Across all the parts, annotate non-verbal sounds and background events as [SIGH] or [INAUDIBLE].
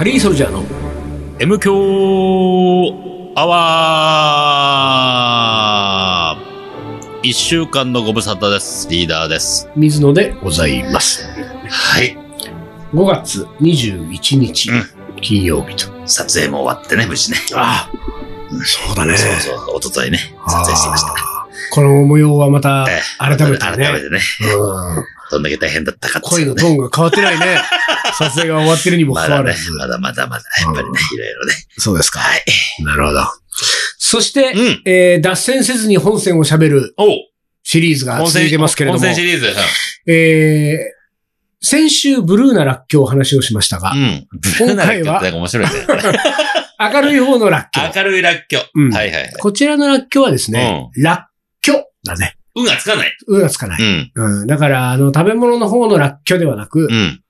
カリーソルジャーの M 強アワー一週間のご無沙汰です。リーダーです。水野でございます。はい。5月21日、うん金曜日と。撮影も終わってね、無事ね。ああ、そうだね。そうそう、おとといね、撮影してました。この模様はまたええ改めてね。改めてね、うんどんだけ大変だったかっていう声のトーンが変わってないね。[LAUGHS] 撮影が終わってるにもかまだねかわらず。、まだまだまだ、やっぱりね、いろいろね。そうですか。はい。なるほど。そして、うん。えー脱線せずに本線を喋るシリーズが続いてますけれども、本戦シリーズ。えー先週ブルーならっきょうお話をしましたが、うん。今回は面白いね。[LAUGHS] 明るい方のらっきょう。明るいらっきょう。うんはいはいはい。こちらのらっきょうはですね、らっきょだね。うがつかない。うがつかない。うん。うん。だから、あの、食べ物の方のらっきょうではなく、うん。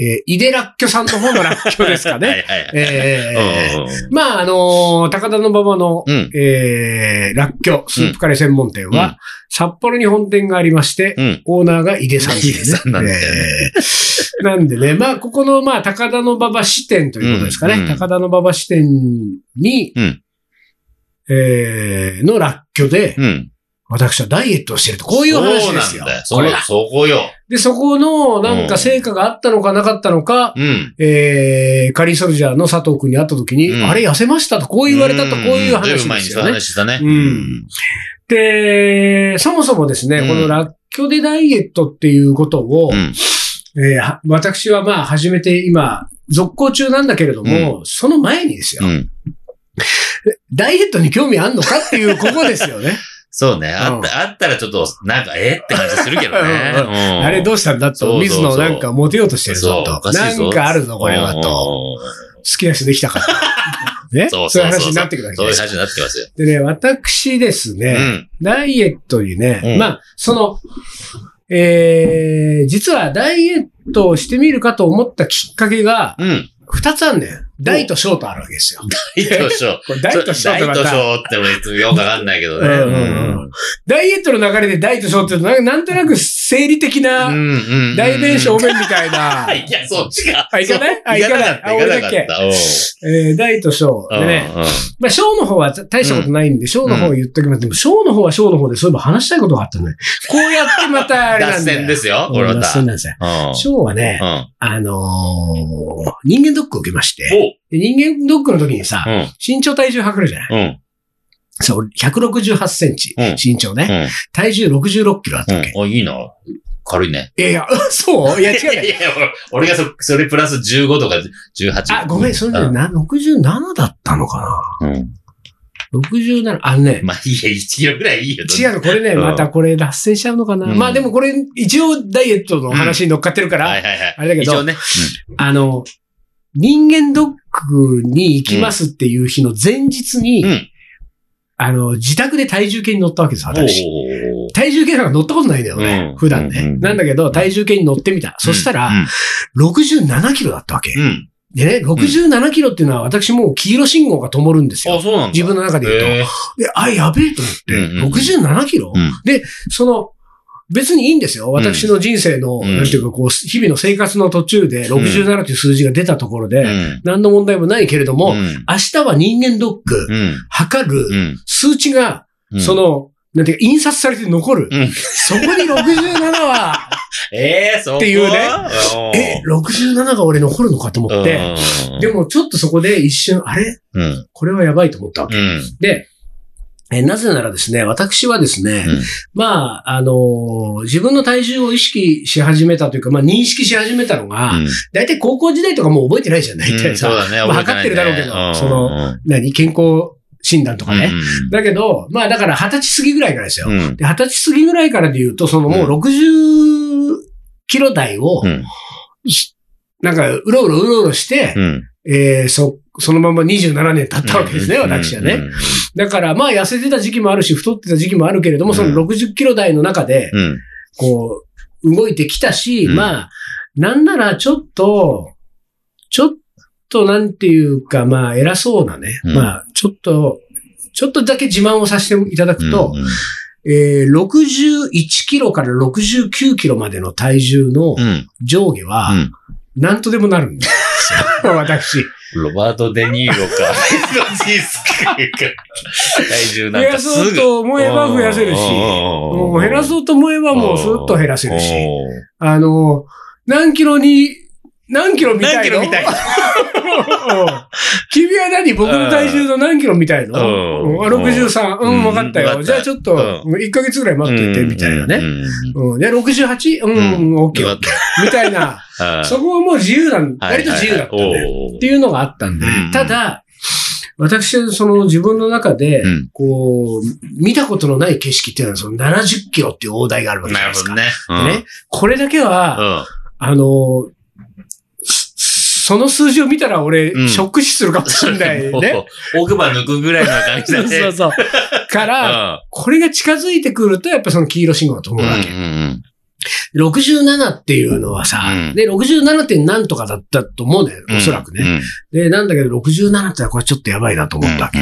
えー、いでらっきょさんの方のらっきょうですかね。[LAUGHS] はいはいはい。えーまあ、あのー高田の馬場の、うん。えー、らっきょう、スープカレー専門店は、うん札幌に本店がありまして、うん。オーナーが井出さん井出さんなんだよねえーなんでね、まあ、ここの、まあ、高田の馬場支店ということですかね。うんうん高田の馬場支店に、うんえー、のらっきょで、うん。私はダイエットをしてると、こういう話ですよ。そうなんだよ。これそこよ。で、そこの、なんか成果があったのかなかったのか、うん。えー、カリーソルジャーの佐藤君に会った時に、うんあれ痩せましたと、こう言われたと、こういう話ずぶん前にそう。話したね。うんで、そもそもですね、うんこのラッキョでダイエットっていうことを、うん。えーは私はまあ始めて今、続行中なんだけれども、その前にですよ、うん。ダイエットに興味あんのかっていう、ここですよね。[LAUGHS] そうね。あっうんた、あったらちょっと、なんか、えって感じするけどね。[LAUGHS] あれどうしたんだと、水野なんかモテようとしてるぞと。なんかあるぞ、これはと。好きな人できたかと。[LAUGHS] ね？そうそういうそうそう話になってくるわけ。そういう話になってきますよ。でね、私ですうね、ん。ダイエットにね、うんまあ、その、えー、実はダイエットをしてみるかと思ったきっかけが、うん。二つあんねん。大と小とあるわけですよ。大と小。[LAUGHS] これ大と小大ととまた、小って別によくわかんないけどね。うんうんうんダイエットの流れで大と小ってなんなんとなく生理的うんなうん。代弁正面みたいな。[LAUGHS] いや、そっちか。あいかない？あいかな。いあ俺だけった。うんえー、大と小。でね、うんうんまあ、小の方は大したことないんで、小の方を言っときます。でも、小の方は小の方で、そういえば話したいことがあったね。こうやってまたあれな脱んだよ。線ですよ、これうんまた。脱線なんですよ。うん。小はね、うん。あのー人間ドックを受けまして、おで人間ドックの時にさ、うん。身長体重測るじゃない？うん。そう、168センチ、うん身長ね。うん。体重66キロあったわけ？うん。あ、いいな。軽いね。いやいや、[LAUGHS] そう？いや違うね。[LAUGHS] いやいや、俺俺がそ、それプラス15とか18。あ、ごめん、それね、うんな67だったのかな？うん。?67、あのね、まあいいや、1キロぐらいいいよ。違うの、これね、うんまたこれ脱線しちゃうのかな、うんまあでもこれ、一応ダイエットの話に乗っかってるから、はいはいはい。あれだけど一応ね。あの、人間ドックに行きますっていう日の前日に、うん。うん。あの、自宅で体重計に乗ったわけです、私。体重計なんか乗ったことないんだよね、うん普段ね、うんうんなんだけど、体重計に乗ってみた。そしたら、67キロだったわけ。でね、67キロっていうのは私もう黄色信号が灯るんですあ、よ。自分の中で言うと。で、あ、やべえと思って、うんうん67キロ、うんで、その、別にいいんですよ。私の人生の、うんなんていうか、こう、日々の生活の途中で67という数字が出たところで、うん。何の問題もないけれども、うん。明日は人間ドック、うん。測る、うん。数値が、うんそ、の、なんていうか、印刷されて残る。うんそこに67は、[LAUGHS] ええ、そこ？っていうねうんえ、67が俺残るのかと思って、うんでもちょっとそこで一瞬、あれ？うん。これはやばいと思ったわけ。うん。で、えなぜならですね、私はですね、うんまあ、あのー自分の体重を意識し始めたというか、まあ認識し始めたのが、うん大体高校時代とかもう覚えてないじゃん、大体さ。うんそうだね。まあ測ってるだろうけどうんその何健康診断とかね。うんだけど、まあだから二十歳過ぎぐらいからですよ。うん。で、二十歳過ぎぐらいからで言うと、そのもう60キロ台を、うん。なんか、うろうろうろうろして、うん。えーそ、そのまま27年経ったわけですね、うん私はね。うんだから、まあ痩せてた時期もあるし、太ってた時期もあるけれども、そのうん60キロ台の中で、うん。こう、動いてきたし、うんまあ、なんならちょっと、ちょっとなんていうか、まあ偉そうなね、うんまあちょっと、ちょっとだけ自慢をさせていただくと、うんえー61キロから69キロまでの体重のうん。上下は、うんなんとでもなるんだ。ですよ。[LAUGHS] 私。ロバート・デ・ニーロか。ジースか。体重なん増やかすぐ。そうと思えば増やせるし、もう減らそうと思えばもうスッと減らせるし、あの、何キロに、何キロみたいの？何キロみたいうん君は何？僕の体重の何キロみたいの？うんうんあ ?63。うん、うん分かったよ。じゃあちょっと、1ヶ月ぐらい待ってて、みたいなね。で、68? うん、オッケー。よかっみたいな。た。[LAUGHS] そこはもう自由な割と自由だったんはいはいで。おーっていうのがあったんでうん。ただ、私はその自分の中でうん、こう、見たことのない景色っていうのはその70キロっていう大台があるわけじゃなないるですか。ほどね。でね、これだけは、うん。あの、そその数字を見たら俺、うんショック死するかもしれないね。[LAUGHS] 奥歯抜くぐらいの感じだね。[LAUGHS] そうそう。から、これが近づいてくると、やっぱその黄色信号だと思うん。うわけ。67っていうのはさ、うんで、67点何とかだったと思うね、おそらくね。で、なんだけど、67ってのはこれちょっとやばいなと思ったわけ。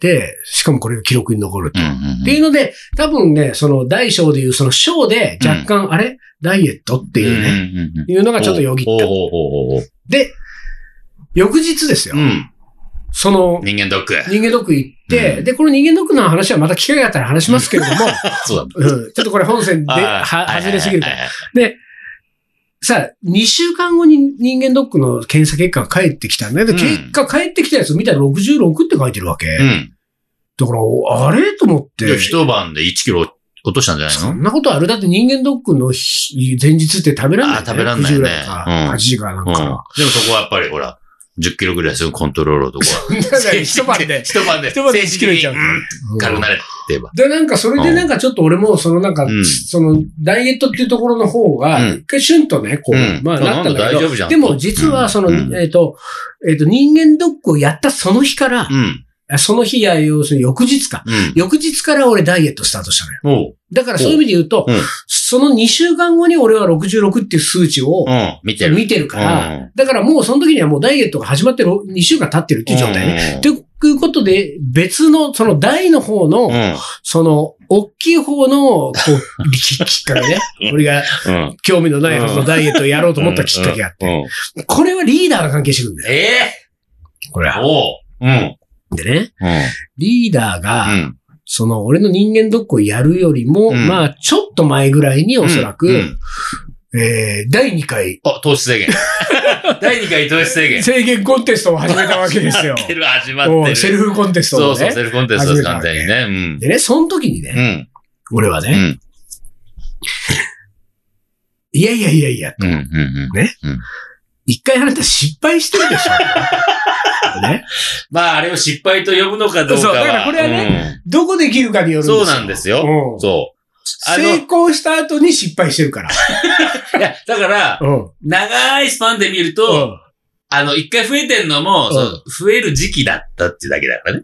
で、しかもこれが記録に残ると。っていうので、多分ね、その大小でいうその小で若干、あれ？ダイエットっていうね、ねいうのがちょっとよぎった。で、翌日ですよ。うん。その、人間ドック。人間ドック行って、うんで、この人間ドックの話はまた機会があったら話しますけれども、[LAUGHS] そううん、ちょっとこれ本線で、は、外れすぎるから。で、さあ、2週間後に人間ドックの検査結果が返ってきたんだけど、うん結果返ってきたやつ見たら66って書いてるわけ。はいうん。だから、あれ？と思って。で、一晩で1キロ落としたんじゃないの？そんなことある？だって人間ドックの日前日って食べらんない、あ食べらんないね9時ぐらいか、うん8時かなんうん。でか。もそこはやっぱりほら、10キロぐらいすぐコントロールと [LAUGHS] か。[LAUGHS] 一晩で。一晩で。一晩で1キロいっちゃううん軽くなれって言えば。で、なんかそれでなんかちょっと俺も、そのなんか、うんその、ダイエットっていうところの方が、うん一回シュンとね、こう、うんまあなったんだけど。でも実はその、うんえっ、と、えっ、と、人間ドックをやったその日から、うん。その日や、要するに翌日か。うん。翌日から俺ダイエットスタートしたのよ。だからそういう意味で言うと、うんその2週間後に俺は66っていう数値をうん。見てる。見てるから、うんだからもうその時にはもうダイエットが始まってる2週間経ってるっていう状態ね。ねということで、別の、その大の方の、うん。その、大きい方の、こう、[LAUGHS] ききっかけね。俺がうん。興味のないはずのダイエットをやろうと思ったきっかけがあって。これはリーダーが関係してくるんだよ。ええこれは。おう。うん。でね、うん。リーダーうが、ん。その、俺の人間ドックをやるよりも、うんまあ、ちょっと前ぐらいにおそらく、うんえー、第2回、あ、糖質制限。[LAUGHS] 第2回糖質制限。制限コンテストを始めたわけですよ。てる、始まってる。セルフコンテストをね。そうそう、セルフコンテストです、完全にね。うん。でね、その時にね、うん。俺はね、うん。いやいやいやいや、うん。うん。一回あなた失敗してるでしょ。ね。[LAUGHS] まあ、あれを失敗と呼ぶのかどうかは。そうだからこれはねどこで切るかにようん、るんですよ。そうなんですよ。うんそう。成功した後に失敗してるから。[LAUGHS] いや、だから、うん。長いスパンで見ると、あの、一回増えてんのも、増える時期だったってだけだからね。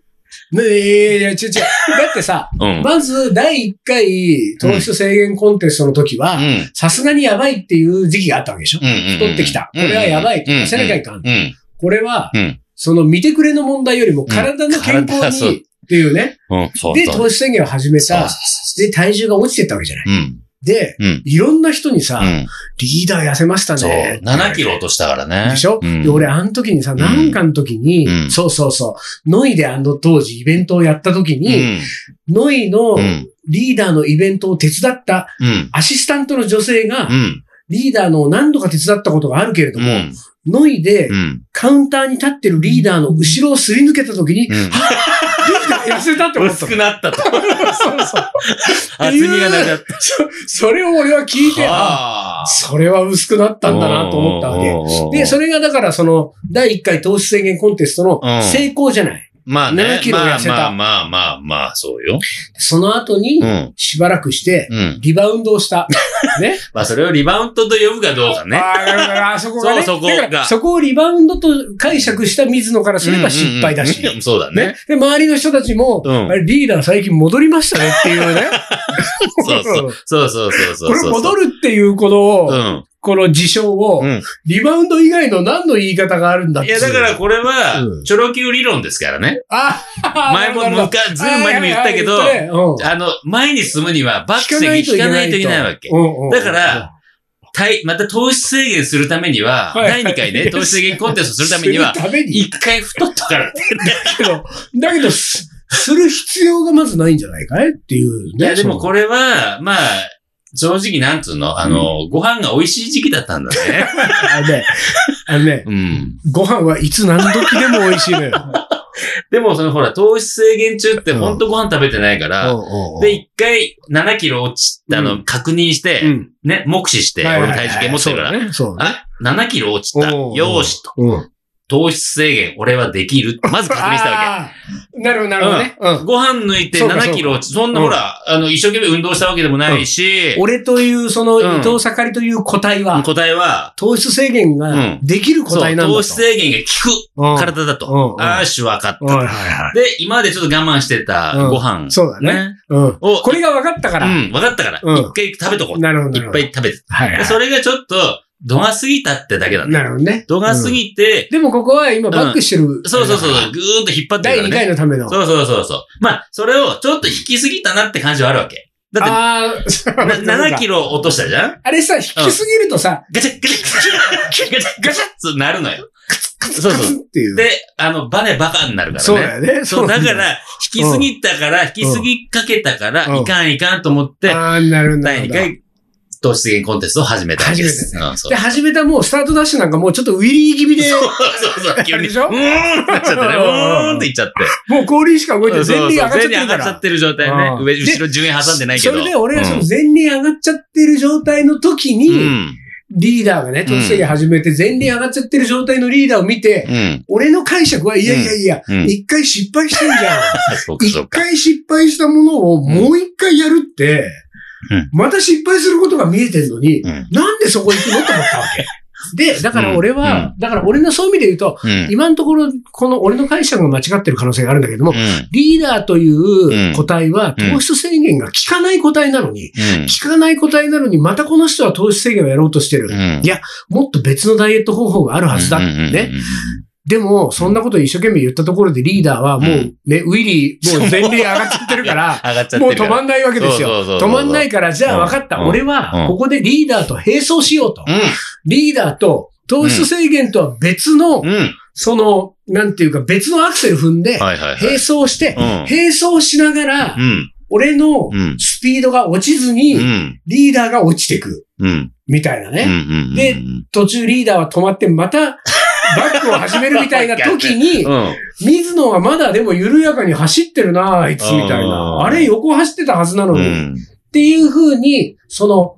ねえ、いや、違う違う。[LAUGHS] だってさ、うん。まず第1回糖質制限コンテストの時は、うん。さすがにやばいっていう時期があったわけでしょ。うんうんうん太ってきた。これはやばい痩せなきゃいかん。うん。これは、うん。その見てくれの問題よりも体の健康にっていうね。うん。そうで、そう。糖質制限を始めた。で、体重が落ちてったわけじゃない。うん。で、うん。いろんな人にさ、うん。リーダー痩せましたそう。ね。7キロ落としたからね。でしょ、うんで、俺、あの時にさ、なんかの時に、うんそうそうそう、ノイであの当時イベントをやった時うに、ん。ノイのうん。リーダーのイベントを手伝ったうん。アシスタントの女性が、うん。リーダーのを何度か手伝ったことがあるけれども、うん。ノイでうん。カウンターに立ってるリーダーの後ろをすり抜けた時に、うん。リーダー痩せたって思った薄の。くなったと。そうそう。[LAUGHS] 厚みがなかった。それを俺は聞いて、あ、ああ。それは薄くなったんだなと思ったわけ。けで、それがだからその、第1回糖質制限コンテストのうん成功じゃない。まあね7。キロ痩せたまあまあまあまあまあ、そうよ。その後にう、ん。しばらくして、うん。リバウンドをした。[LAUGHS] ね。まあそれをリバウンドと呼ぶかどうかね。ああ、そこがね。そうそこがそこをリバウンドと解釈した水野からすれば失敗だし。そうだねね。。で、周りの人たちも、リーダー最近戻りましたねっていうね。[LAUGHS] そうそう。そうそうそうそう。[LAUGHS] これ戻るっていうこの、うん。この事象を、うん。リバウンド以外の何の言い方があるんだっていう。いや、だからこれはう、んチョロ Q 理論ですからね。あ前もなるほどむか、ずいぶん前にも言ったけど、あの、前に進むにはバック席に引かないといけないわけ。だから、体、また糖質制限するためには、はい第2回ね、[LAUGHS] 糖質制限コンテストするためには、するために。一回太っとかなっけど、[LAUGHS] だけど、すする必要がまずないんじゃないかいっていうね。いや、でもこれ。れは、まあ、正直なんつうの？あの、ご飯が美味しい時期だったんだね。[LAUGHS] あのね、あのね、うん。ご飯はいつ何時でも美味しいのよ。[LAUGHS] でも、そのほら、糖質制限中ってほんとご飯食べてないから、で、一回7キロ落ちたのう確認して、うん。ね、目視して、はいはいはい俺も体重計持ってるから、そうだね。そうだね。あ、7キロ落ちた。おうよーしと。うん。糖質制限、俺はできる。[LAUGHS] まず確認したわあーなるほど、なるほどね。うんけ。ご飯抜いてそうかそうか7キロそんなうんほら、あの、一生懸命運動したわけでもないし、俺という、その、うん伊藤盛りという個体は、答えは、糖質制限ができる個体なんだと。糖質制限が効うんく体だうんと。うんあーし、わかった。はいはいはで、今までちょっと我慢してたうんご飯。そうだね。これが分かったから。うん、わかったから。うん一回食べとこう。なるほど。いっぱい食べて。はいはい。でそれがちょっと、度が過ぎたってだけだよ。なるほどね。度が過ぎて、でもここは今バックしてる。そうそうそう、あれだからぐーんと引っ張って第2るからね。回のための。そうそうそうそう。まあ、それをちょっと引きすぎたなって感じはあるわけ。だって、ああ、な7キロ落としたじゃん？あれさ、引きすぎるとさ、ガチャガチャガチャガチャガチャってなるのよ。そうそう。っていう。で、あの、バネバカになるからね。そうだよね。そう、だから、引きすぎたから、引きすぎかけたから、うんいかんいかんと思って、ああ、なるほど。第2回、糖質制限コンテストを始めたんです。始めうん、そう。で、。始めたもうスタートダッシュなんかもうちょっとウィリー気味で、そうそうそう、急に。でしょ？うーん。ってなっちゃってね。うーん。って言っちゃって。もう後輪しか動いてそうそう前輪上がっちゃって前輪上。がっちゃってる状態ねう。ん。上、後ろ10円挟ん。でないけど。それで俺がそのうん。前輪上がっちゃってる状態の時うに、ん。リーダーがね、突然始めて前輪上がっちゃってる状態のリーダーを見て、うん。俺の解釈は、いやいやいや、うん。一回失敗してん。じゃん。一。回失敗したものをもう一回やるって、うんまた失敗することが見えてんのに、うん。なんでそこ行くのと思ったわけ。[LAUGHS] で、だから俺は、うだから俺のそういう意味で言うと、うん。今のところ、この俺の解釈が間違ってる可能性があるんだけども、うん。リーダーという個体はうん糖質制限が効かない個体なのに、うん。効かない個体なのに、またこの人は糖質制限をやろうとしてる。うん。いやもっと別のダイエット方法があるはずだ。ね。でも、そんなこと一生懸命言ったところでリーダーはもううんね、ウィリー、もう前輪上がっちゃってるから、[LAUGHS] 上がっちゃってるから。もう止まんないわけですよ。そうそうそうそう止まんないから、じゃあ分かった。うん俺うんは、ここでリーダーと並走しようと。うん。リーダーと糖質制限とは別の、うん。その、なんていうか別のアクセル踏んで。並走して、うん。並走しながらう、ん。俺のうん。スピードが落ちずうに、ん。リーダーが落ちてく。うん。みたいなうん。ね。うん。で途中リーダーは止まって、また、バックを始めるみたいな時に [LAUGHS] う、ん。水野はまだでも緩やかに走ってるな、あいつみたいうんな。あれ横走ってたはずなのに。っうん。ていう風に、その、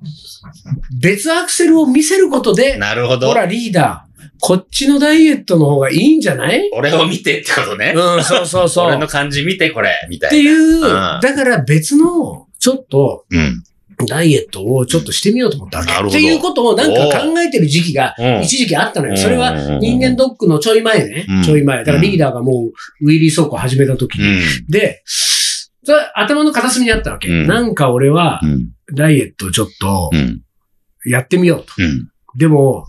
別アクセルを見せることで、なるほどほ。らリーダー、こっちのダイエットの方がいいんじゃない？俺を見てってことね。うん、そうそうそう。[LAUGHS] 俺のっ感じ見て、これ、みたいな。ていう、んだから別の、ちょっと、うん。ダイエットをちょっとしてみようと思ったわけ。っていうことをなんか考えてる時期がうん一時期あったのよ。それはうん人間ドックのちょい前ねうん。ちょい前。だからリーダーがもうウィリー走行始めた時うに。ん。で、それ頭の片隅にあったわけ。うんなんか俺はうん。ダイエットをちょっとうん。やってみようと。うん。でも、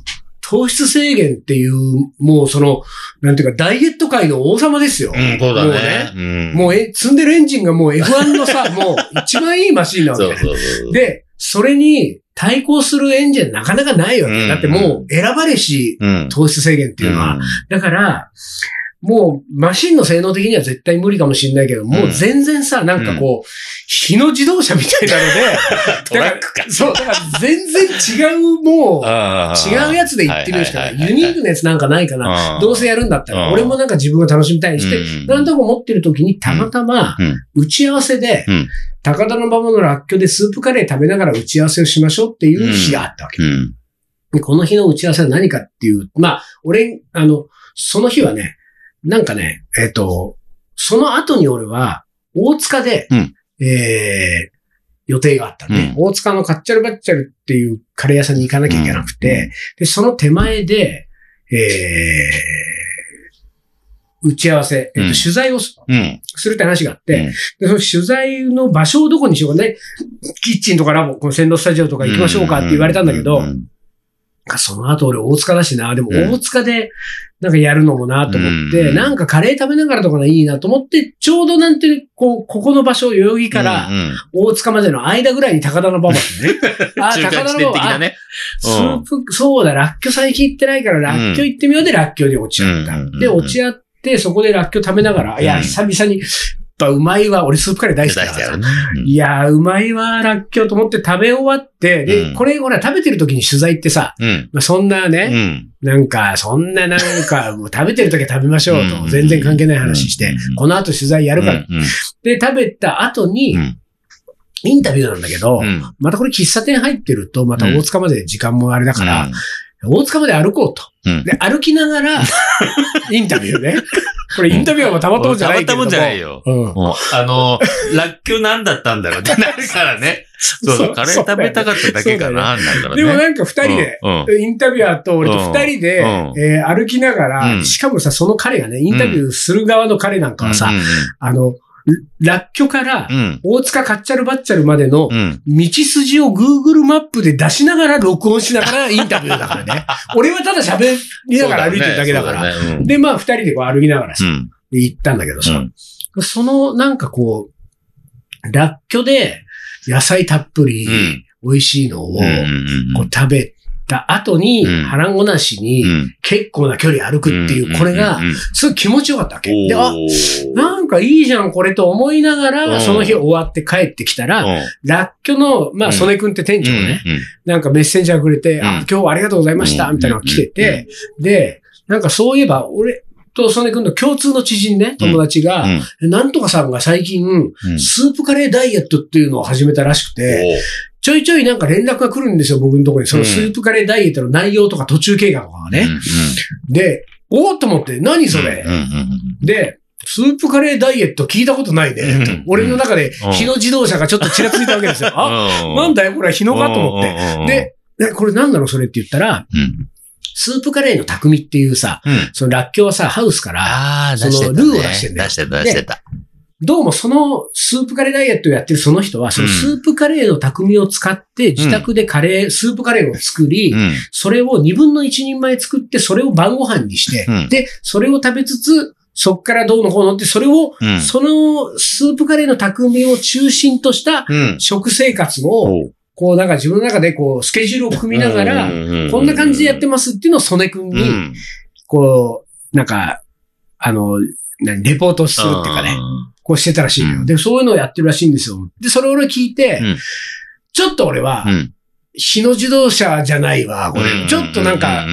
糖質制限っていう、もうその、なんていうかダイエット界の王様ですよ。うん、そうだもうね。うん。もうえ、積んでるエンジンがもう F1 のさ、[LAUGHS] もう一番いいマシンなわけそうそうそう。で、それに対抗するエンジンなかなかないわけ。うんだってもう選ばれしうん。糖質制限っていうのは。だから、もうマシンの性能的には絶対無理かもしれないけど、もう全然さ、なんかこう、日の自動車みたいなので、[LAUGHS] トラックか。そう、だから全然違う、もう、[LAUGHS] 違うやつで言ってみるしかない。ユニークなやつなんかないかな。などうせやるんだったら、うん俺もなんか自分が楽しみたいにして、うんなんとか思ってる時にたまたまうん、打ち合わせでうん、高田の馬場のらっきょうでスープカレー食べながら打ち合わせをしましょうっていう日があったわけ。うん。でこの日の打ち合わせは何かっていう、まあ、俺、あの、その日はね、なんかね、えっ、と、その後に俺は、大塚で、うん。えー予定があったね、大塚のカッチャルバッチャルっていうカレー屋さんに行かなきゃいけなくて、で、その手前で、えー打ち合わせ、えっとうん。取材をするって話があって、うん。でその取材の場所をどこにしようかね、キッチンとかラボ、この線路スタジオとか行きましょうかって言われたんだけど、うんその後俺大塚だしな、でもうん。大塚でなんかやるのもなと思って、うん。なんかカレー食べながらとかがいいなと思って、ちょうどなんていう、こう、ここの場所、代々木からうんうん。大塚までの間ぐらいに高田馬場ね。[LAUGHS] あ、中間地点的なね。スープ、そうだ、ラッキョ最近行ってないから、ラッキョ行ってみようで、ラッキョに落ち合った。うんうんうんうん。で、落ち合って、そこでラッキョ食べながら、いや、うん久々に、ぱうまいわ、俺スープカレー大好きだからさ。出したよね。いやー、うまいわ、ラッキョと思って食べ終わって、で、うんこれ、ほら、食べてる時に取材ってさ、うん。まあ、そんなうね、ん。なんか、そんななんか、もう食べてる時は食べましょうと、うん全然関係ない話してうん、この後取材やるから。うんで、食べた後にう、ん。インタビューなんだけどう、ん。またこれ喫茶店入ってると、また大塚まで時間もあれだから、うん大塚まで歩こうと。うんで、歩きながら、[LAUGHS] インタビューね。これインタビューはたまったもんじゃないけれども。たまったもんじゃないよ。うん。あの、ラッキョなんだったんだろうってなるからね。[LAUGHS] そうそそうう、カレー食べたかっただけかな、なんだろうね。でもなんか二人で、うん、うんインタビュアーと俺と二人で、うんえー歩きながら、うんしかもさ、その彼がね、インタビューする側の彼なんかはさ、うんあの、ラッキョからうん。大塚カッチャルバッチャルまでのうん。道筋を Google マップで出しながら録音しながらインタビューだからね。[LAUGHS] 俺はただ喋りながら歩いてるだけだから。そうだね。で、まあ二人でこう歩きながらさ、うん。で行ったんだけどさ、うんそのなんかこう、ラッキョで野菜たっぷりうん。美味しいのをうん。うん。こう食べた後に、うん。腹ごなしにうん。結構な距離歩くっていう、これがすごい気持ちよかったわけ。で、あ、なんかいいじゃん、これと思いながうら、ん。その日終わって帰ってきたら、ラッキョの、まあ、うん。曽根くんって店長がね、うん。なんかメッセンジャーくれて、うん。あ、今日はありがとうございました、うん。みたいなのが来てて、で、なんかそういえば、俺と曽根くんの共通の知人ね、友達が、うん。なんとかさんが最近、うん。スープカレーダイエットっていうのを始めたらしくて、ちょいちょいなんか連絡が来るんですよ、僕のところに。そのスープカレーダイエットの内容とか途中経過とかがね。で、おーっと思って、何それ、で、スープカレーダイエット聞いたことないね。うん俺の中でうん日野自動車がちょっとちらついたわけですよ。あ、うんなんだよ、これは日野かと思って。て、で、ねこれなんだろう、それって言ったら、うん。スープカレーの匠っていうさ、うん。そのラッキョはさ、ハウスから、その。ルーを出してんだよ出してた、出してた。どうもそのスープカレーダイエットをやってるその人は、そのスープカレーの匠を使って自宅でカレー、スープカレーを作り、うん。それを2分の1人前作って、それを晩ご飯にして、うんで、それを食べつつ、そっからどうのこうのって、それを、うん。そのスープカレーの匠を中心としたうん。食生活を、こうなんか自分の中でこうスケジュールを組みながら、こんな感じでやってますっていうのを曽根くんに、うん。こう、なんか、あの、何レポートするっていうかね、こうしてたらしいのよ。うんで、そういうのをやってるらしいんですよ。で、それを俺聞いて、うんちょっと俺はう、ん。日野自動車じゃないわ、これ。うんちょっとなんか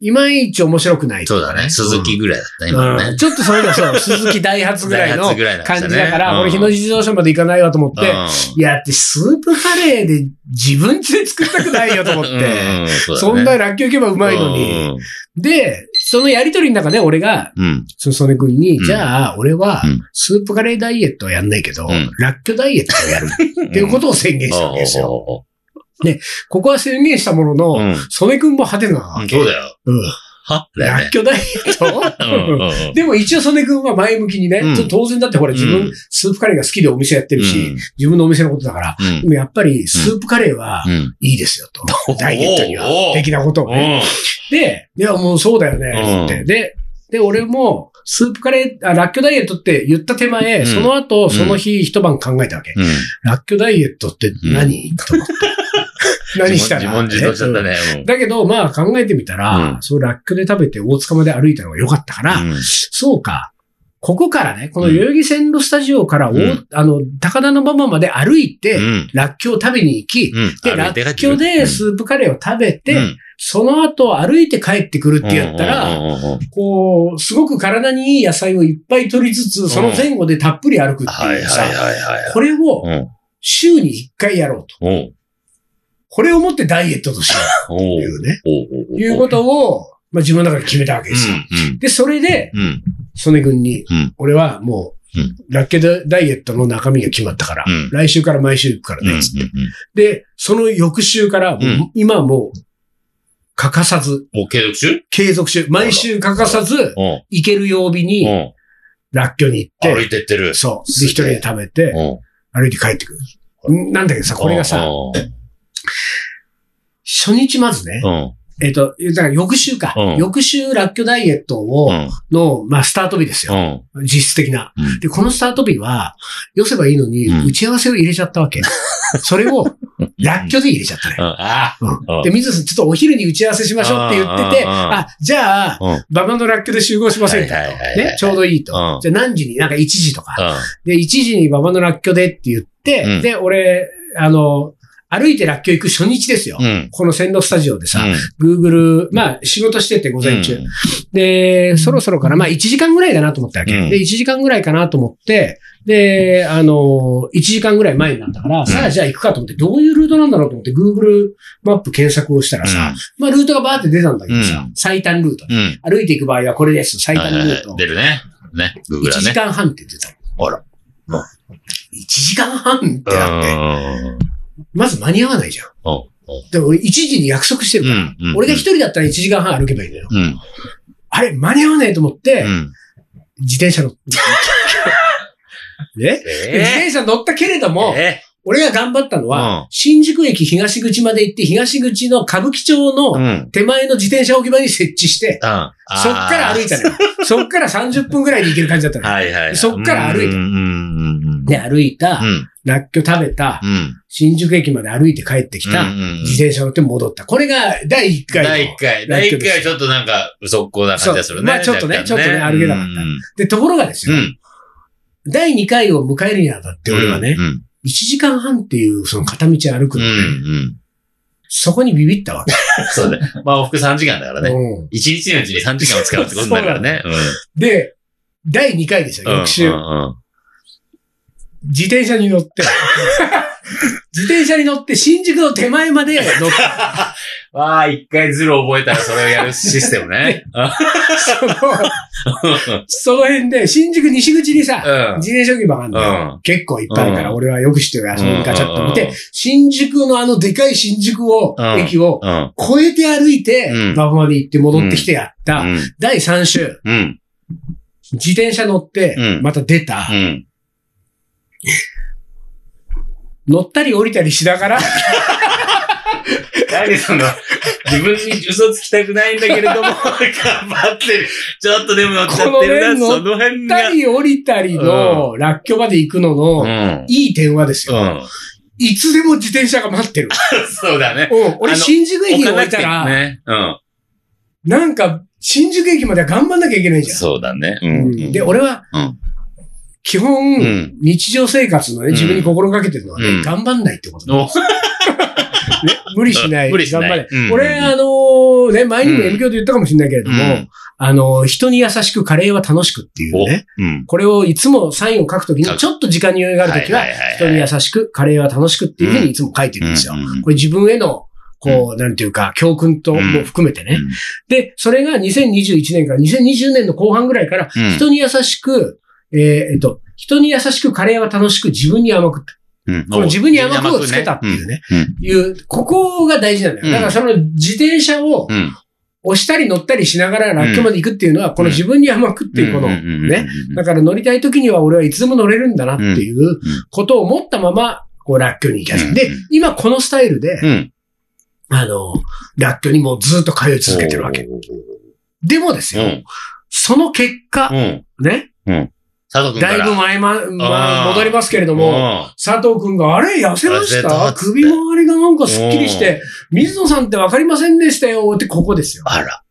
いまいち面白くない、そうだね。鈴木ぐらいだった、今のね。うんちょっとそういうのそう、[LAUGHS] 鈴木ダイハツぐらいの感じだから、うん俺日野自動車まで行かないわと思って、うんいや、ってスープカレーで自分家で作りたくないよと思って、うんうそんなラッキョ行けばうまいのに。。で、そのやりとりの中で俺が、うん。その曽根君に、うんじゃあ、俺はうん、スープカレーダイエットはやんないけど、うんラッキョダイエットをやるっていうことを宣言したわけですよ。[LAUGHS] よ。ここは宣言したものうの、ん。曽根君も派手なわけ。そうだよ。うん。はだよねラッ。キョダイエットでも一応曽根君は前向きにね、うん当然だってほら自分、うんスープカレーが好きでお店やってるし、うん自分のお店のことだから、うんでもやっぱりスープカレーはうん。いいですよと。ダイエットには的なことをね。で、いやもうそうだよね、って。で、で、俺も、スープカレー、あ、ラッキョダイエットって言った手前、うんその後、その日一晩考えたわけ。うん。ラッキョダイエットって何、と思って。何したら。自問自答しちゃったね。うん。だけど、まあ考えてみたら、うん。そうラッキョで食べて大塚まで歩いたのが良かったから、うん。そうか。ここからね、この代々木線路スタジオからあの、高田馬場まで歩いて、うん。ラッキョを食べに行き、うん。で、ラッキョでスープカレーを食べて、うん。その後歩いて帰ってくるってやったら、こう、すごく体にいい野菜をいっぱい取りつつ、その前後でたっぷり歩くってはいいうはいさ。これをうん。週に1回やろうと。これをもってダイエットとしよう [LAUGHS] というね、いうことを、まあ自分の中で決めたわけですよ。うんで、それで、うん。うん。曽根君に、うん俺はもう、うんラッケダダイエットの中身が決まったから、うん来週から毎週行くからうん。ね、つって。で、その翌週から、もううん今はもう、欠かさず、お、継続中？継続中、毎週欠かさず、うん。行ける曜日に、うん。ラッキョに行って、歩いてってる。そう。で、一人で食べて、うん。歩いて帰ってくる。んなんだけどさ、これがさ、う初日まずね、ん。えっ、と、だから翌週か。うん翌週ラッキョダイエットを、うん。の、まあ、スタート日ですうよ。ん。実質的な。うんで、このスタート日は、寄せばいいのに、うん打ち合わせを入れちゃったわけ。[LAUGHS] それを、ラッキョで入れちゃったねうん。。あうんうんで、水野さん、ちょっとお昼に打ち合わせしましょうって言ってて、うんうんうんあ、じゃあ、うん。ババのラッキョで集合しませんかと。はいはいはいはいね、ちょうどいいとうん。じゃあ何時になんか1時とか。うで、1時にババのラッキョでって言って、うんで、俺、あの、歩いてラッキョ行く初日ですよ。ん。うん。この線路スタジオでさ、うん Google、まあ仕事してて午前中。うんで、そろそろかな、まあ1時間ぐらいだなと思ったわけ。うんで、1時間ぐらいかなと思って、で、あの、1時間ぐらい前になったから、さあじゃあ行くかと思って、どういうルートなんだろうと思って Google マップ検索をしたらさ、まあルートがバーって出たんだけどさ、うん最短ルート。うん。歩いていく場合はこれです。最短ルート。出るね。ね。グーグ1ルはね。時間半って言ってた。あら。1時間半ってなって、うん。まず間に合わないじゃん。うんで、俺1時に約束してるから、うんうん俺が一人だったら1時間半歩けばいいのよ。うん。あれ、間に合わないと思って、うん。自転車乗って。[LAUGHS] ねで自え転車乗ったけれどーも、え？俺が頑張ったのうんは、新宿駅東口まで行って、東口の歌舞伎町のん。手前の自転車置き場に設置して、うん。そっから歩いたのよ。[LAUGHS] そっから30分ぐらいで行ける感じだったのよ。はいはい。そっから歩いた。で、歩いたう、ん。ラッキョ食べたう、ん。新宿駅まで歩いて帰ってきた、自転車乗って戻った。これが第1回の。第1回。第1回はちょっとなんか、嘘っこな感じがするね。まあちょっとねちょっとね歩けなかったうんで、ところがですよ、うん。第2回を迎えるにあたって俺はね、うん。1時間半っていうその片道歩くうん。うのね、ん。そこにビビったわけ。[LAUGHS] そうね。まあ往復3時間だからね。うん1日のうちに3時間を使うってことになるからね。で、第2回ですよ、うん。翌週。自転車に乗って、[LAUGHS] 自転車に乗って新宿の手前まで乗った。[LAUGHS] わあ、一回ズル覚えたらそれをやるシステムね。その、その辺で、新宿西口にさ、うん。自転車置き場があるんだよ。うん結構いっぱいあるから、うん俺はよく知ってるから、そのガチャッと見て、うん新宿のあのでかい新宿を、うん駅をうん。越えて歩いて、うん馬場まで行って戻ってきてやった、うん。第3週、うん。自転車乗ってう、んまた出た、うん。乗ったり降りたりしながら、何その、自分に嘘つきたくないんだけれども、[LAUGHS] 頑張ってる。ちょっとでも乗っちゃってるな、このその辺乗ったが。り降りたりの、ラッキョまで行くのうの、ん。いい点はですよ。うん。いつでも自転車が待ってる。[LAUGHS] そうだね。うん俺、新宿駅に置いたら、ね。うん。なんか、新宿駅までは頑張んなきゃいけないじゃん。そうだね。ううんん。で、俺は、うん基本、ん。日常生活のね、うん。自分に心がけてるのはね、うん。頑張んないってことだ、お。[LAUGHS] ね。無理しない。無理しない。頑張れ。うん。俺、あのーね、前にも M 教で言ったかもしれないけれども、うん。あのー人に優しくカレーは楽しくっていうね。うん。これをいつもサインを書くときに、ちょっと時間に余裕があるときは、人に優しく、カレーは楽しくっていうふうにいつも書いてるんですよ。うんこれ自分への、こう、なんていうか、教訓とも含めてね。で、それが2021年から2020年の後半ぐらいから、うん。人に優しく、えーえっと、人に優しくカレーは楽しく自分に甘く、うん。この自分に甘くをつけたっていうね、うん。いう、ここが大事なんだよ。うん。だからその自転車をうん。押したり乗ったりしながらラッキョまで行くっていうのは、この自分に甘くっていうこの、ね。だから乗りたい時には俺はいつでも乗れるんだなっていうことを思ったまま、こう、ラッキョに行き始めでうん、今このスタイルで、うん。あの、ラッキョにもうずっと通い続けてるわけ。でもですよ、うん。その結果、うん。ね、佐藤君。だいぶ前ま、まあー戻りますけれども、も、佐藤くんが、あれ痩せました？首周りがなんかスッキリして、水野さんってわかりませんでしたよってここですよ。あら。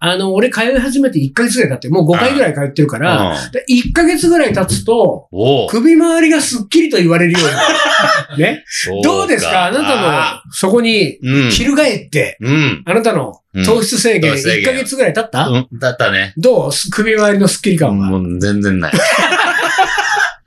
あの、俺通い始めて1ヶ月ぐらい経って、もう5回ぐらい通ってるから、うんで1ヶ月ぐらい経つと、首周りがスッキリと言われるように。[LAUGHS] ね？どうですか？あなたの、そこに、うん。翻って、うん。あなたの糖質制限糖質制限1ヶ月ぐらい経った、うん。だったね。どう？首周りのスッキリ感は？もう全然ない。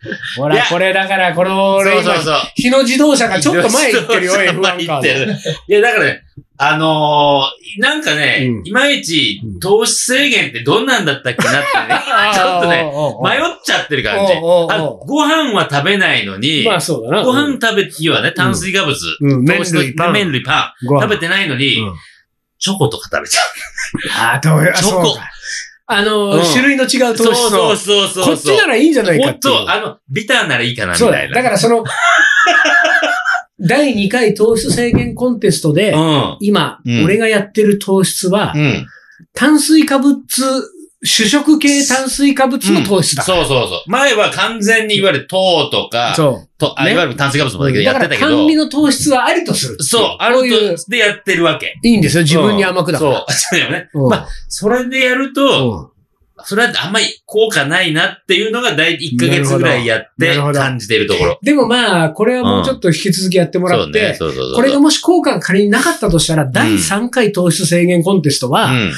[LAUGHS] ほら、これだから、この俺今そうそう、そう。日野自動車がちょっと前行ってるよ、そうそう F1 カード。前行ってる。いや、だからね、あのー、なんかね、うん。いまいちうん糖質制限ってどんなんだったっけなってね、[LAUGHS] ちょっとね、迷っちゃってる感じ。ご飯は食べないのに、まあそうだな。ご飯食べ、要はね、炭水化物、うん、麺糖質類パン。麺類パン、食べてないのに、うん。チョコとか食べちゃ [LAUGHS] ああ、どういう、あチョコ。あの、うん種類の違うう。糖質の。そうそうそうそう。こっちならいいんじゃないかほんっていう。と、あの、ビターならいいかな、みそうだよ。たいな。だからその、[LAUGHS] 第2回糖質制限コンテストで、うん。今、うん俺がやってる糖質は、うん。炭水化物、主食系炭水化物の糖質だ。そうそうそう。前は完全にいわゆる糖とか、そう。とあねいわゆる炭水化物もだけどやってたけど甘、味の糖質はありとする。そう、あるこういうと、でやってるわけ。いいんですよ。自分に甘くだから。そう。[LAUGHS] そうだよね。うん。まあそれでやると、それはあんまり効果ないなっていうのが大体1ヶ月ぐらいやってなるほど感じてるところ。でもまあ、これはもうちょっと引き続きやってもらって、そうね。そうそうそう。これがもし効果が仮になかったとしたら、第3回糖質制限コンテストは、うん。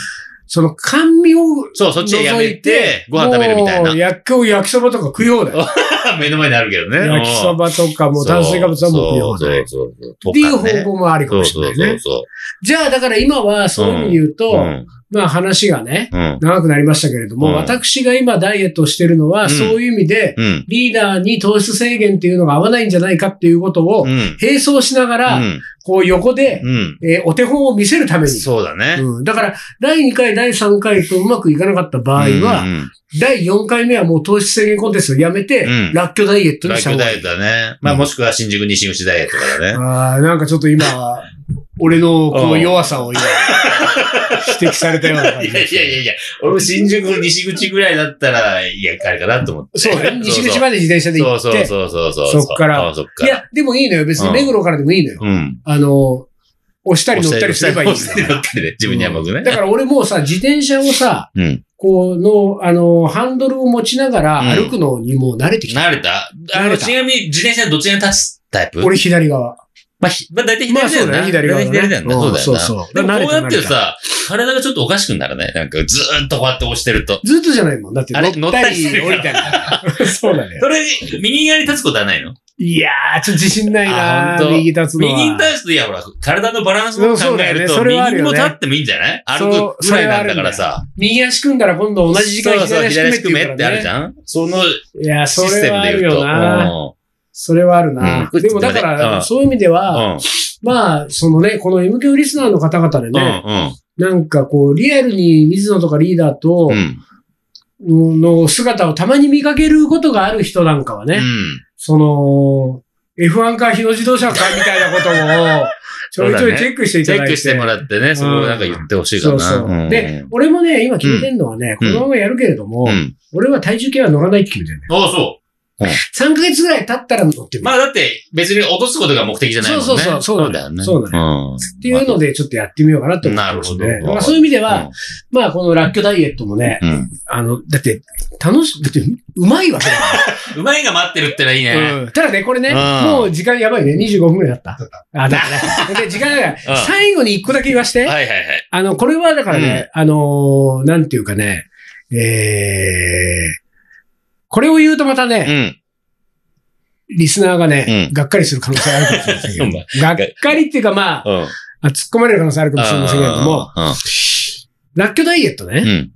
その甘味をそう、そっちでやめてて、、ご飯食べるみたいな。もう焼き焼きそばとか食い放題。[LAUGHS] 目の前にあるけどね。焼きそばとかもう炭水化物はもう食い放題。っそうそうそう。ていう方とかね向もありかそうそうもしれないね。そうそじゃあ、だから今はそういう意味で言うう。と、うん。まあ話がね、うん。長くなりましたけれども、うん私が今ダイエットをしてるのは、うんそういう意味で、うん。リーダーに糖質制限っていうのが合わないんじゃないかっていうことを、うん。並走しながら、うん。こう横で、うん。えーお手本を見せるために。そうだね。うん、だから、第2回、第3回とうまくいかなかった場合は、うん第4回目はもう糖質制限コンテストをやめて、うんラッキョダイエットにラした方がいいッキョダイエットだね。まあもしくは新宿西口ダイエットからね。ああ、なんかちょっと今、俺のこの弱さを今、[LAUGHS] 指摘されたような感いじやいやいやいや、俺も新宿西口ぐらいだったら、いや、あれかなと思って。そうね。[LAUGHS] 西口まで自転車で行って。そうそうそうそうそう。そっからあそっから。いや、でもいいのよ。別に目黒からでもいいのよ。うん。あの、押したり乗ったりすればいいん押したりだ乗ったりで、自分に甘くね。だから俺もうさ、自転車をさ、うん。この、あの、ハンドルを持ちながら歩くのにもう慣れてきた。慣れた？あの、ちなみに自転車どっちに立つタイプ？俺左側。まあ、ひまあ、大体まあ左だよな。そうだね、左側、ね。大体左だよな。んそうだよな。そうそう。でもこうやってさ、体がちょっとおかしくなるね。なんかずーっとこうやって押してると。ずっとじゃないもん。だってあれ乗ったり降りたりだから。[LAUGHS] そうだねそ。れ、右側に立つことはないの？いやー、ちょっと自信ないあな本当右立つのは。右に立つと、いや、ほら、体のバランスを考えると、そね右にも立ってもいいんじゃない？歩くぐらいなんだからさ。右足組んだら今度同じ時間そうそう、左左足足組めって。あるじゃん？そのいや、そシステムで言うと。よな。それはあるな。うんでもだかうら、んそういう意味でうん。は、うん。まあ、そのね、この MQ リスナーの方々でうん。ね、うん。なんかこう、リアルに水野とかリーダーとうん。の姿をたまに見かけることがある人なんかはね、うん。その、F1 か日野自動車かみたいなことを、[LAUGHS] ちょいちょいチェックしていただいて。チェックしてもらってね、そこをなんか言ってほしいかな。そうそう。んで、、俺もね、今決めてんのはね、うんこのままやるけれども、うん。俺は体重計は乗らないって決めてんだよ。ああ、そう。3ヶ月ぐらい経ったら乗ってみる。まあだって、別に落とすことが目的じゃないもんね。そうそうそうそうだよね。そうだよ。っていうので、ちょっとやってみようかなって思ってますね。なるほどそういう意味では、まあ、このラッキョダイエットもね。あの、だって、楽し、だって、うまいわけだか [LAUGHS] うまいが待ってるってのはいいね。ただね、これね、うんもう時間やばいね。25分くらいだった。あ、だから、[LAUGHS] で、時間が、最後に一個だけ言わして。はいはいはい。あの、これはだからね、あのーなんていうかね、えー、これを言うとまたうね、ん。リスナーがね、うん。がっかりする可能性あるかもしれませんけど [LAUGHS] がっかりっていうかまあ、うん。あ突っ込まれる可能性あるかもしれませんけれども、ラッキョダイエットね、うん。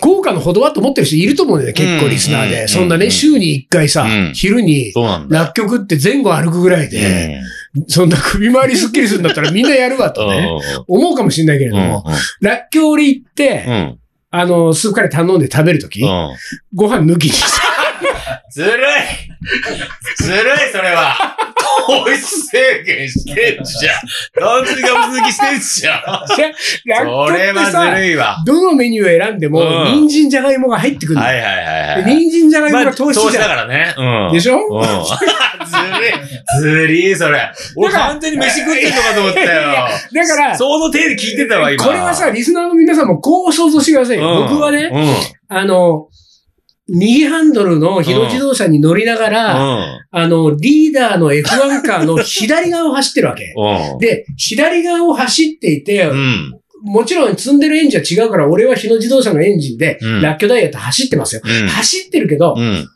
効果のほどはと思ってる人いると思うんだよね、結構リスナーで。うん。そんなね、うん。週に一回さ、うん。昼に。ラッキョ食って前後歩くぐらいで、そんな首回りスッキリするんだったらみんなやるわとね、思うかもしれないけれども、ラッキョ俺行って。あの、スープカレー頼んで食べるとき、うん。ご飯抜きにして。[LAUGHS] ずるいずるい、それは。糖質制限してんじゃん。炭水化物抜きしてんじゃん。そキれはずさ、るいわ。どのメニューを選んでも、うん人参じゃがいもが入ってくるの。はいはいはいはい。で人参じゃがいもまあが糖質じゃん。だからね。うん。でしょ？うん。[LAUGHS] ずるい。ずりい、それ。俺だから完全に飯食ってんのかと思ったよ。だから、その手で聞いてたわ、今。これはさ、リスナーの皆さんもこう想像してくださいよ。うん、僕はね、うん。あの、右ハンドルのヒロ自動車に乗りながら、うん。あの、リーダーの F1 カーの左側を走ってるわけ。うん。で、左側を走っていて、うん。もちろん積んでるエンジンは違うから、俺は日野自動車のエンジンで、うんラッキョダイエット走ってますよ。うん。走ってるけど、うん。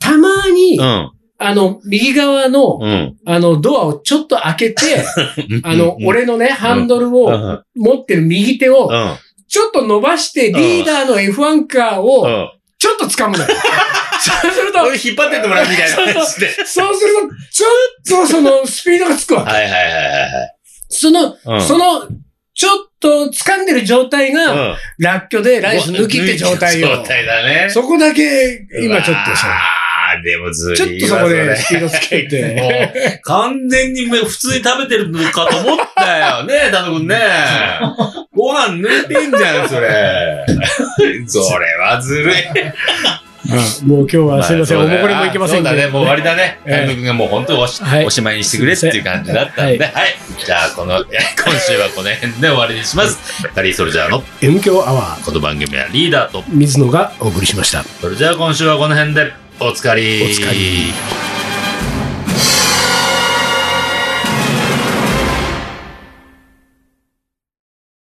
たまに、うん。あの、右側の、うん。あの、ドアをちょっと開けて、[LAUGHS] あの、俺のね、ハンドルうをん。持ってる右手をう、ん。ちょっと伸ばして、リーダーの F1 カーを、うん。ちょっと掴むのよ。[LAUGHS] そうすると、俺引っ張ってってもらうみたいな感じで。そうすると、ちょっとそのスピードがつくわけ。はいはいはいはいその、はい。その、ちょっと掴んでる状態が、うん。ラッキョでライス抜きって状態よ。[LAUGHS] 状態だね。そこだけ、今ちょっとさ、でもずちょっとそこでれスピードつけて。完全に普通に食べてるのかと思ったよ。ねえ、田野くんね。ご飯抜いてんじゃん、それ。[LAUGHS] それはずるい。もう今日はすいません、おもこれもいけませんそうだね、もう終わりだね。ええ田野くんがもう本当におし,、はいおしまいにしてくれっていう感じだったんで、はい。じゃあ、この、[LAUGHS] 今週はこの辺で終わりにします。カリーソルジャーの M 強アワー、この番組はリーダーと、水野がお送りしました。それじゃあ今週はこの辺で、お疲れ。おつかり